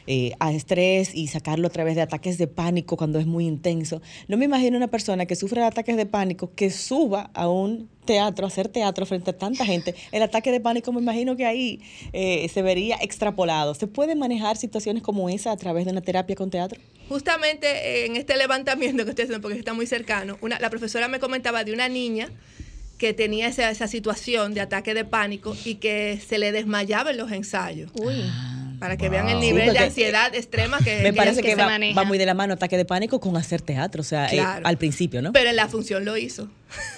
eh, a estrés y sacarlo a través de ataques de pánico cuando es muy intenso. No me imagino una persona que sufre de ataques de pánico que suba a un teatro, a hacer teatro frente a tanta gente. El ataque de pánico me imagino que ahí eh, se vería extrapolado. ¿Se puede manejar situaciones como esa a través de una terapia con teatro? Justamente eh, en este levantamiento que estoy haciendo, porque está muy cercano, una, la profesora me comentaba de una niña que tenía esa, esa situación de ataque de pánico y que se le desmayaba en los ensayos. Uy. Para que vean el nivel de ansiedad extrema que me parece que, va, muy de la mano ataque de pánico con hacer teatro, o sea, eh, al principio, ¿no? Pero en la función lo hizo.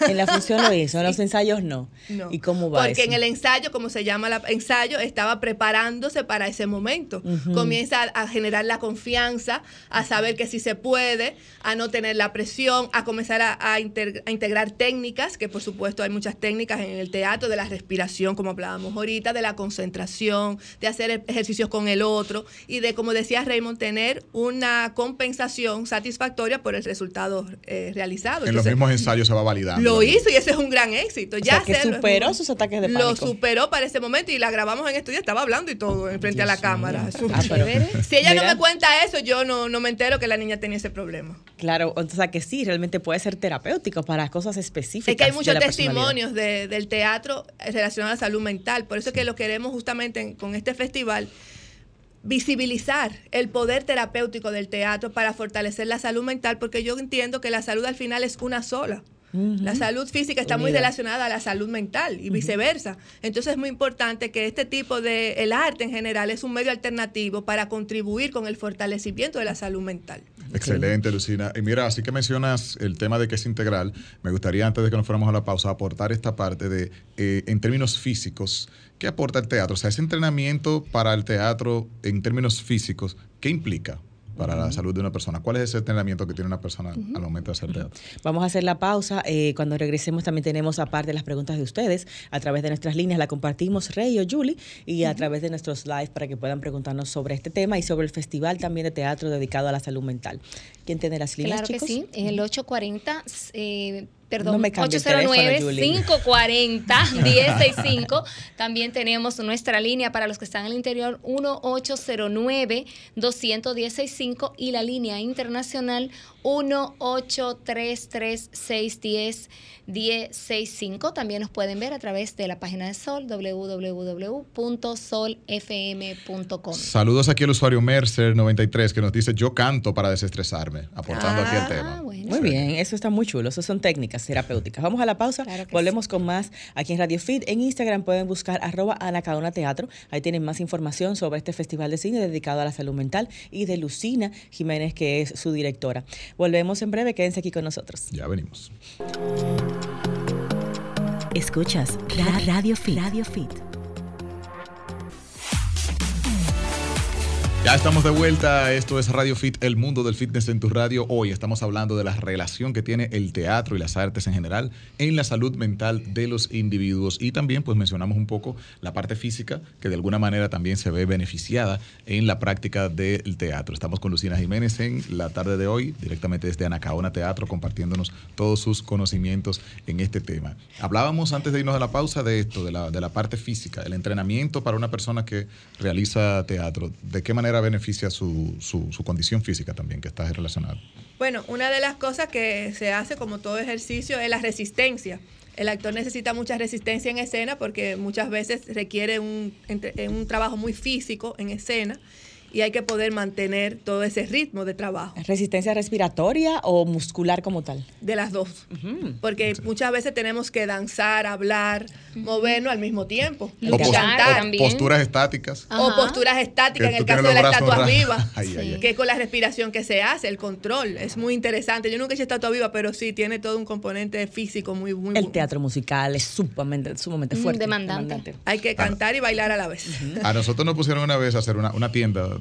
En la función lo hizo, en los ensayos no. ¿Y cómo va Porque en el ensayo, como se llama el ensayo, estaba preparándose para ese momento. Comienza a, generar la confianza, a saber que sí se puede, a no tener la presión, a comenzar a, integrar técnicas, que por supuesto hay muchas técnicas en el teatro, de la respiración, como hablábamos ahorita, de la concentración, de hacer e-, ejercicios con el otro y de, como decía Raymond, tener una compensación satisfactoria por el resultado eh, realizado. En los mismos ensayos se va a Lo hizo y ese es un gran éxito. ya que superó sus ataques de pánico. Lo superó para ese momento y la grabamos en estudio, estaba hablando y todo en frente a la cámara. Ah, si ella no me cuenta eso, yo no, no me entero que la niña tenía ese problema. Claro, o sea que sí, realmente puede ser terapéutico para cosas específicas. Es que hay muchos testimonios del teatro relacionado a la salud mental, por eso es que lo queremos justamente con este festival visibilizar el poder terapéutico del teatro para fortalecer la salud mental, porque yo entiendo que la salud al final es una sola. La salud física está muy relacionada a la salud mental y viceversa. Entonces es muy importante que este tipo de, el arte en general es un medio alternativo para contribuir con el fortalecimiento de la salud mental. Excelente, Lucina. Y mira, así que mencionas el tema de que es integral, me gustaría antes de que nos fuéramos a la pausa aportar esta parte de, eh, en términos físicos, ¿qué aporta el teatro? O sea, ese entrenamiento para el teatro en términos físicos, ¿qué implica? Para la salud de una persona. ¿Cuál es ese entrenamiento que tiene una persona al momento de hacer teatro? Vamos a hacer la pausa. Eh, cuando regresemos también tenemos aparte las preguntas de ustedes. A través de nuestras líneas la compartimos Rey o Julie y a través de nuestros live para que puedan preguntarnos sobre este tema y sobre el festival también de teatro dedicado a la salud mental. ¿Quién tiene las líneas, Claro que sí. En el 840 eh, perdón, 809-540-1065. También tenemos nuestra línea para los que están en el interior, 1-809-210-65 y la línea internacional 1-833-610-1065. También nos pueden ver a través de la página de Sol, www.solfm.com. Saludos aquí al usuario Mercer93 que nos dice, yo canto para desestresarme, aportando aquí el ah, tema. Muy bien, eso está muy chulo, eso son técnicas terapéuticas. Vamos a la pausa, volvemos con más aquí en Radio Fit. En Instagram pueden buscar arroba Anacaona Teatro, ahí tienen más información sobre este festival de cine dedicado a la salud mental y de Lucina Jiménez, que es su directora. Volvemos en breve, quédense aquí con nosotros. Ya venimos. Escuchas Radio Fit. Radio Fit. Ya estamos de vuelta, esto es Radio Fit, el mundo del fitness en tu radio. Hoy estamos hablando de la relación que tiene el teatro y las artes en general en la salud mental de los individuos y también pues mencionamos un poco la parte física que de alguna manera también se ve beneficiada en la práctica del teatro. Estamos con Lucina Jiménez en la tarde de hoy, directamente desde Anacaona Teatro, compartiéndonos todos sus conocimientos en este tema. Hablábamos antes de irnos a la pausa de esto, de la, de la parte física, el entrenamiento para una persona que realiza teatro. ¿De qué manera beneficia su, su, condición física también, que está relacionada? Bueno, una de las cosas que se hace como todo ejercicio es la resistencia. El actor necesita mucha resistencia en escena porque muchas veces requiere un, un trabajo muy físico en escena y hay que poder mantener todo ese ritmo de trabajo. ¿Resistencia respiratoria o muscular como tal? De las dos. Porque muchas veces tenemos que danzar, hablar, movernos al mismo tiempo. O cantar. también. Posturas estáticas. O posturas estáticas, en el caso de la estatua viva. Que es con la respiración que se hace, el control. Es muy interesante. Yo nunca he hecho estatua viva, pero sí tiene todo un componente físico muy, muy El teatro musical es sumamente, sumamente mm, fuerte. Demandante. Hay que cantar y bailar a la vez. A nosotros nos pusieron una vez a hacer una, una tienda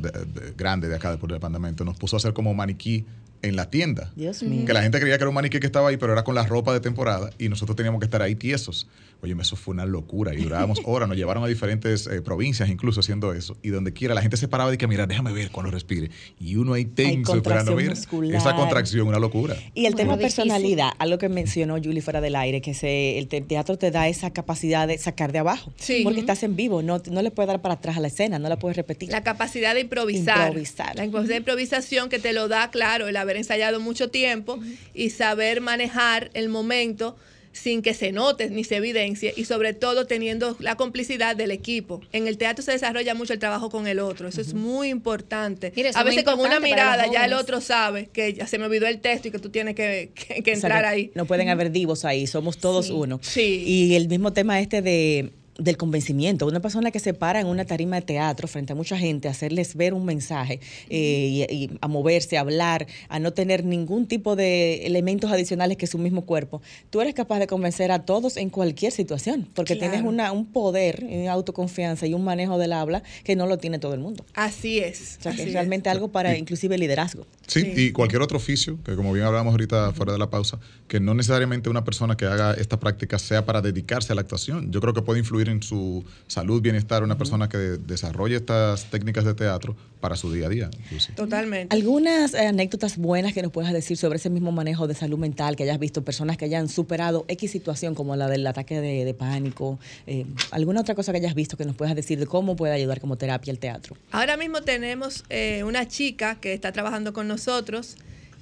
grande de acá, del departamento, nos puso a hacer como maniquí en la tienda. Dios mío. Que la gente creía que era un maniquí que estaba ahí, pero era con la ropa de temporada y nosotros teníamos que estar ahí tiesos. Oye, eso fue una locura y durábamos horas, nos llevaron a diferentes eh, provincias incluso haciendo eso y donde quiera la gente se paraba y que mira, déjame ver cuando respire y uno ahí tenso esperando ver esa contracción, una locura. Y el tema personalidad, algo que mencionó Julie fuera del aire, que se, el teatro te da esa capacidad de sacar de abajo, porque estás en vivo, no, no le puedes dar para atrás a la escena, no la puedes repetir. La capacidad de improvisar. improvisar. La capacidad de improvisación que te lo da, claro, el haber ensayado mucho tiempo y saber manejar el momento sin que se note ni se evidencie y sobre todo teniendo la complicidad del equipo. En el teatro se desarrolla mucho el trabajo con el otro, eso es muy importante. a veces con una mirada ya el otro sabe que ya se me olvidó el texto y que tú tienes que, entrar ahí. No pueden haber divos ahí, somos todos uno. Sí. Y el mismo tema este de del convencimiento. Una persona que se para en una tarima de teatro frente a mucha gente, a hacerles ver un mensaje eh, y, a moverse, a hablar, a no tener ningún tipo de elementos adicionales que su mismo cuerpo, tú eres capaz de convencer a todos en cualquier situación, porque tienes una, un poder, una autoconfianza y un manejo del habla que no lo tiene todo el mundo. Así es. O sea, que es realmente algo para inclusive liderazgo. Sí, y cualquier otro oficio, que como bien hablábamos ahorita fuera de la pausa, que no necesariamente una persona que haga esta práctica sea para dedicarse a la actuación. Yo creo que puede influir en su salud, bienestar, una persona que desarrolle estas técnicas de teatro para su día a día. Totalmente. ¿Algunas eh, anécdotas buenas que nos puedas decir sobre ese mismo manejo de salud mental que hayas visto, personas que hayan superado X situación como la del ataque de, pánico? Eh, ¿Alguna otra cosa que hayas visto que nos puedas decir de cómo puede ayudar como terapia el teatro? Ahora mismo tenemos eh, una chica que está trabajando con nosotros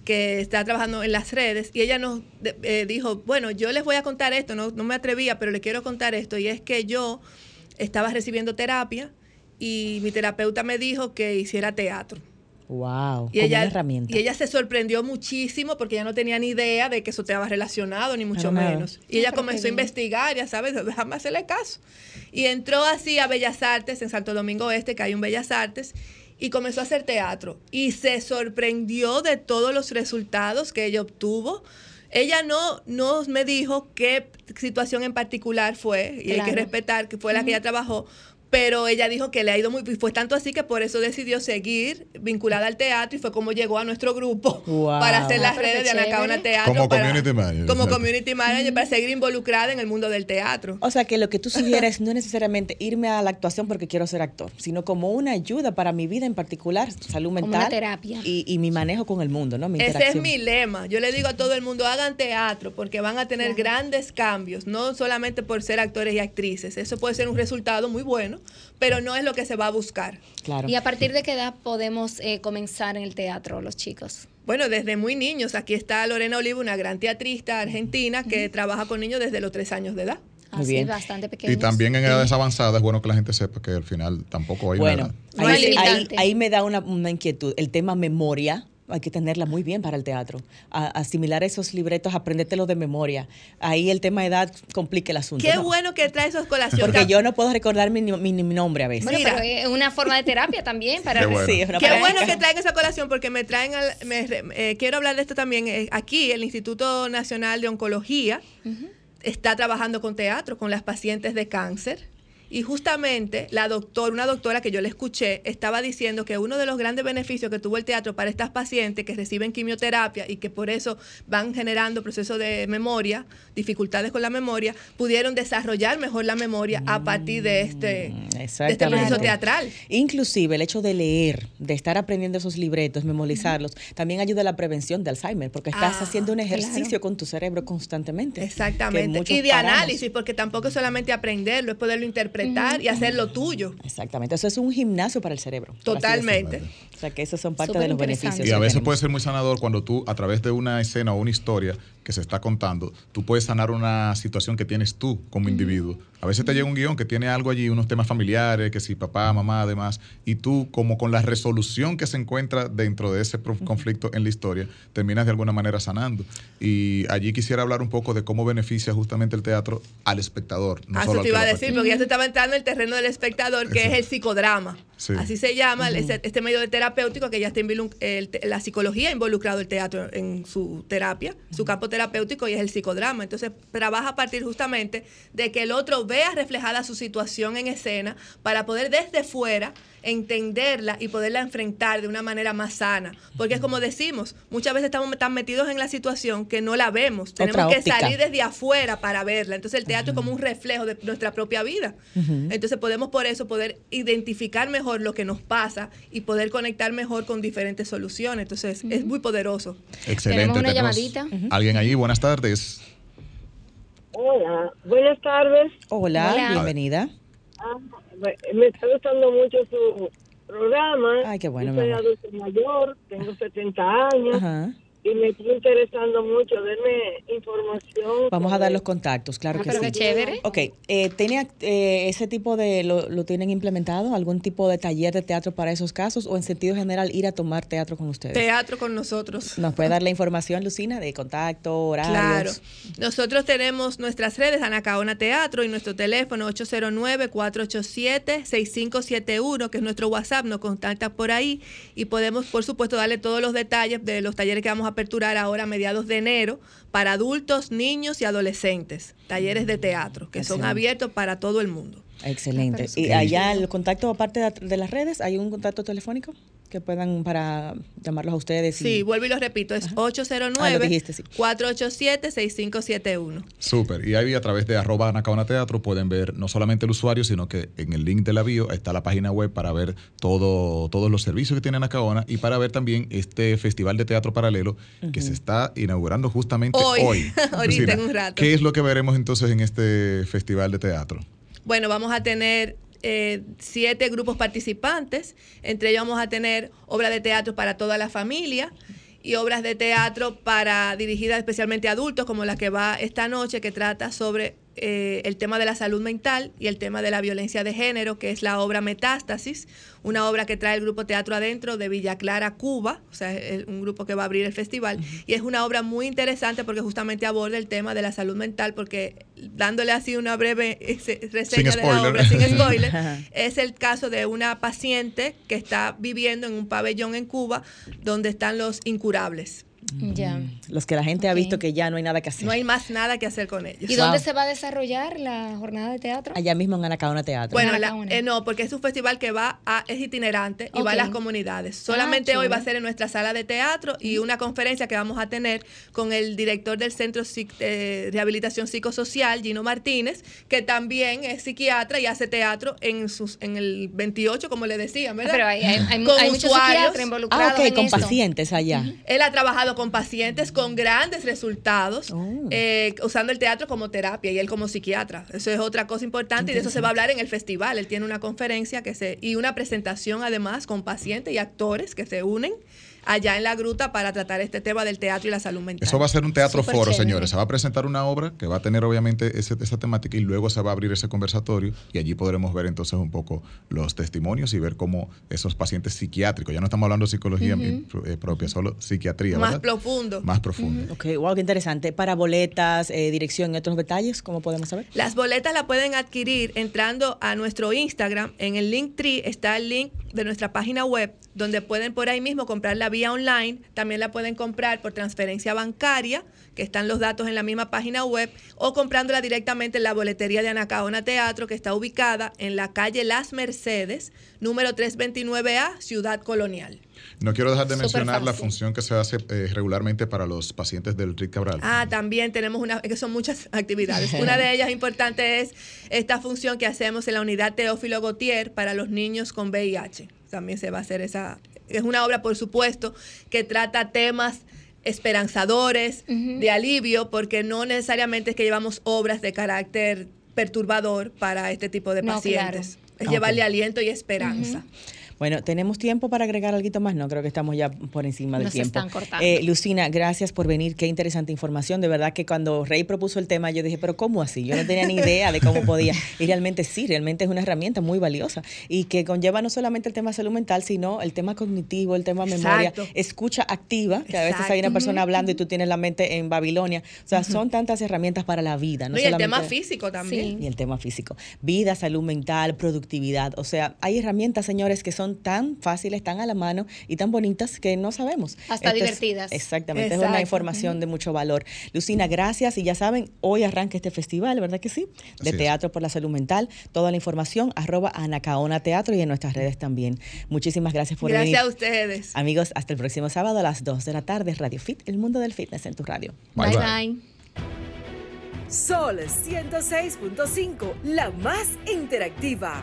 que está trabajando en las redes y ella nos eh, dijo, bueno, yo les voy a contar esto, no, no me atrevía, pero le quiero contar esto, y es que yo estaba recibiendo terapia y mi terapeuta me dijo que hiciera teatro. Wow, y ella, herramienta. Y ella se sorprendió muchísimo porque ella no tenía ni idea de que eso te estaba relacionado, ni mucho menos. Y ella comenzó a investigar, ya sabes, déjame hacerle caso. Y entró así a Bellas Artes, en Santo Domingo Este, que hay un Bellas Artes, y comenzó a hacer teatro. Y se sorprendió de todos los resultados que ella obtuvo. Ella no, no me dijo qué situación en particular fue, y hay que respetar que fue la que ella trabajó, pero ella dijo que le ha ido muy fue tanto así que por eso decidió seguir vinculada al teatro y fue como llegó a nuestro grupo para hacer las redes de Anacaona Teatro como community manager como community manager para seguir involucrada en el mundo del teatro. O sea que lo que tú sugieres no es necesariamente irme a la actuación porque quiero ser actor sino como una ayuda para mi vida en particular salud mental una terapia. y, mi manejo con el mundo no ese es mi lema. Yo le digo a todo el mundo hagan teatro porque van a tener grandes cambios no solamente por ser actores y actrices. Eso puede ser un resultado muy bueno pero no es lo que se va a buscar. Claro. ¿Y a partir de qué edad podemos eh, comenzar en el teatro los chicos? Bueno, desde muy niños. Aquí está Lorena Oliva, una gran teatrista argentina que trabaja con niños desde los tres años de edad. Muy bien. bastante pequeños. Y también en edades avanzadas es bueno que la gente sepa que al final tampoco hay bueno, Ahí, ahí, me da una, una inquietud. El tema memoria hay que tenerla muy bien para el teatro. asimilar esos libretos, aprendértelos de memoria. Ahí el tema de edad complica el asunto. Qué bueno que traes esos colaciones. Porque yo no puedo recordar mi, nombre a veces. Bueno, pero es una forma de terapia también. Para Qué bueno, Qué bueno que traigan esa colación porque me traen, eh, quiero hablar de esto también. Eh, aquí el Instituto Nacional de Oncología está trabajando con teatro, con las pacientes de cáncer y justamente la doctora, una doctora que yo le escuché, estaba diciendo que uno de los grandes beneficios que tuvo el teatro para estas pacientes que reciben quimioterapia y que por eso van generando procesos de memoria, dificultades con la memoria, pudieron desarrollar mejor la memoria a partir de este, de este proceso teatral. Inclusive el hecho de leer, de estar aprendiendo esos libretos, memorizarlos, también ayuda a la prevención de Alzheimer, porque estás ah, haciendo un ejercicio con tu cerebro constantemente. Exactamente. Y de análisis, porque tampoco es solamente aprenderlo, es poderlo interpretar y hacerlo tuyo. Exactamente, eso es un gimnasio para el cerebro. Totalmente. Sea que esos son parte de los beneficios. Y a veces puede ser muy sanador cuando tú, a través de una escena o una historia que se está contando, tú puedes sanar una situación que tienes tú como individuo. A veces te llega un guion que tiene algo allí, unos temas familiares, que si papá, mamá, además, y tú como con la resolución que se encuentra dentro de ese conflicto en la historia, terminas de alguna manera sanando. Y allí quisiera hablar un poco de cómo beneficia justamente el teatro al espectador. No ah, eso te iba a decir, porque ya se estaba entrando en el terreno del espectador, que es el psicodrama. Así se llama este, este, medio de terapéutico que ya está la psicología ha involucrado el teatro en su terapia, su campo terapéutico y es el psicodrama. Entonces trabaja a partir justamente de que el otro vea reflejada su situación en escena para poder desde fuera entenderla y poderla enfrentar de una manera más sana. Porque es como decimos, muchas veces estamos tan metidos en la situación que no la vemos. Tenemos que salir desde afuera para verla. Entonces el teatro es como un reflejo de nuestra propia vida. Entonces podemos por eso poder identificar mejor lo que nos pasa y poder conectar mejor con diferentes soluciones. Entonces es muy poderoso. Excelente. Tenemos una llamadita. Alguien ahí, buenas tardes. Hola, buenas tardes. Hola, bienvenida. Ah, me está gustando mucho su programa. Ay, qué bueno. soy adulto mayor, tengo 70 años. Ajá y me estoy interesando mucho. Denme información. Vamos a dar los contactos, claro ah, que sí. chévere. Ok, eh, ¿tiene, eh, ese tipo de, lo, lo, tienen implementado? ¿Algún tipo de taller de teatro para esos casos? ¿O en sentido general ir a tomar teatro con ustedes? Teatro con nosotros. ¿Nos puede dar la información, Lucina, de contacto, horarios? Claro. Nosotros tenemos nuestras redes, Anacaona Teatro, y nuestro teléfono 809-487-6571, que es nuestro WhatsApp. Nos contacta por ahí y podemos, por supuesto, darle todos los detalles de los talleres que vamos a aperturar ahora a mediados de enero para adultos, niños y adolescentes, talleres de teatro que son abiertos para todo el mundo. Excelente. ¿Y allá el contacto, aparte de las redes, hay un contacto telefónico? Que puedan para llamarlos a ustedes. Sí, vuelvo y lo repito, es 809-487-6571. Ah, Súper, y ahí a través de arroba Anacaona Teatro pueden ver no solamente el usuario, sino que en el link de la bio está la página web para ver todo, todos los servicios que tiene Anacaona y para ver también este festival de teatro paralelo que se está inaugurando justamente hoy. hoy. Ahorita en un rato. ¿Qué es lo que veremos entonces en este festival de teatro? Bueno, vamos a tener eh, siete grupos participantes. Entre ellos vamos a tener obras de teatro para toda la familia y obras de teatro para dirigidas especialmente a adultos, como la que va esta noche, que trata sobre eh, el tema de la salud mental y el tema de la violencia de género, que es la obra Metástasis, una obra que trae el grupo Teatro Adentro de Villa Clara, Cuba, o sea, es un grupo que va a abrir el festival. Y es una obra muy interesante porque justamente aborda el tema de la salud mental, porque dándole así una breve eh, reseña de la obra, sin spoiler, es el caso de una paciente que está viviendo en un pabellón en Cuba donde están los incurables. Ya. Los que la gente ha visto que ya no hay nada que hacer. No hay más nada que hacer con ellos. ¿Y dónde se va a desarrollar la jornada de teatro? Allá mismo en Anacaona Teatro. Bueno, eh, no, porque es un festival que va a, es itinerante y va a las comunidades. Ah, Solamente hoy va a ser en nuestra sala de teatro y una conferencia que vamos a tener con el director del Centro de Rehabilitación Psicosocial, Gino Martínez, que también es psiquiatra y hace teatro en sus en el 28, como le decían, ¿verdad? Pero hay, hay, muchos psiquiatras involucrados. Ah, ok, con pacientes allá. Él ha trabajado con pacientes con grandes resultados oh. eh, usando el teatro como terapia y él como psiquiatra. Eso es otra cosa importante y de eso se va a hablar en el festival. Él tiene una conferencia que se y una presentación además con pacientes y actores que se unen allá en la gruta para tratar este tema del teatro y la salud mental. Eso va a ser un teatro foro, señores. Se va a presentar una obra que va a tener obviamente esa temática y luego se va a abrir ese conversatorio y allí podremos ver entonces un poco los testimonios y ver cómo esos pacientes psiquiátricos, ya no estamos hablando de psicología eh, propia, solo psiquiatría. Más profundo. Más profundo. Ok, wow, qué interesante. Para boletas, eh, dirección y otros detalles, ¿cómo podemos saber? Las boletas las pueden adquirir entrando a nuestro Instagram. En el link tree está el link de nuestra página web donde pueden por ahí mismo comprar la vía online, también la pueden comprar por transferencia bancaria, que están los datos en la misma página web, o comprándola directamente en la boletería de Anacaona Teatro, que está ubicada en la calle Las Mercedes, número 329A, Ciudad Colonial. No quiero dejar de mencionar la función que se hace eh, regularmente para los pacientes del RIC Cabral. Ah, también tenemos una, que son muchas actividades. Una de ellas importante es esta función que hacemos en la unidad Teófilo Gautier para los niños con VIH también se va a hacer esa... Es una obra, por supuesto, que trata temas esperanzadores, de alivio, porque no necesariamente es que llevamos obras de carácter perturbador para este tipo de pacientes. Es llevarle aliento y esperanza. Bueno, ¿tenemos tiempo para agregar algo más? No, creo que estamos ya por encima del Nos tiempo. Están cortando. Eh, Lucina, gracias por venir. Qué interesante información. De verdad que cuando Rey propuso el tema, yo dije, pero ¿cómo así? Yo no tenía ni idea de cómo podía. Y realmente sí, realmente es una herramienta muy valiosa y que conlleva no solamente el tema salud mental, sino el tema cognitivo, el tema memoria, escucha activa, que a veces hay una persona hablando y tú tienes la mente en Babilonia. O sea, son tantas herramientas para la vida. No, y el tema físico también. Y el tema físico. Vida, salud mental, productividad. O sea, hay herramientas, señores, que son tan fáciles están a la mano y tan bonitas que no sabemos. Hasta divertidas. exactamente, es una información de mucho valor. Lucina, gracias y ya saben, hoy arranca este festival, ¿verdad que sí? De Teatro por la Salud Mental. Toda la información, arroba Anacaona Teatro y en nuestras redes también. Muchísimas gracias por venir. Gracias a ustedes. Amigos, hasta el próximo sábado a las 2 de la tarde, Radio Fit, el mundo del fitness en tu radio. bye. bye. Sol 106.5, la más interactiva.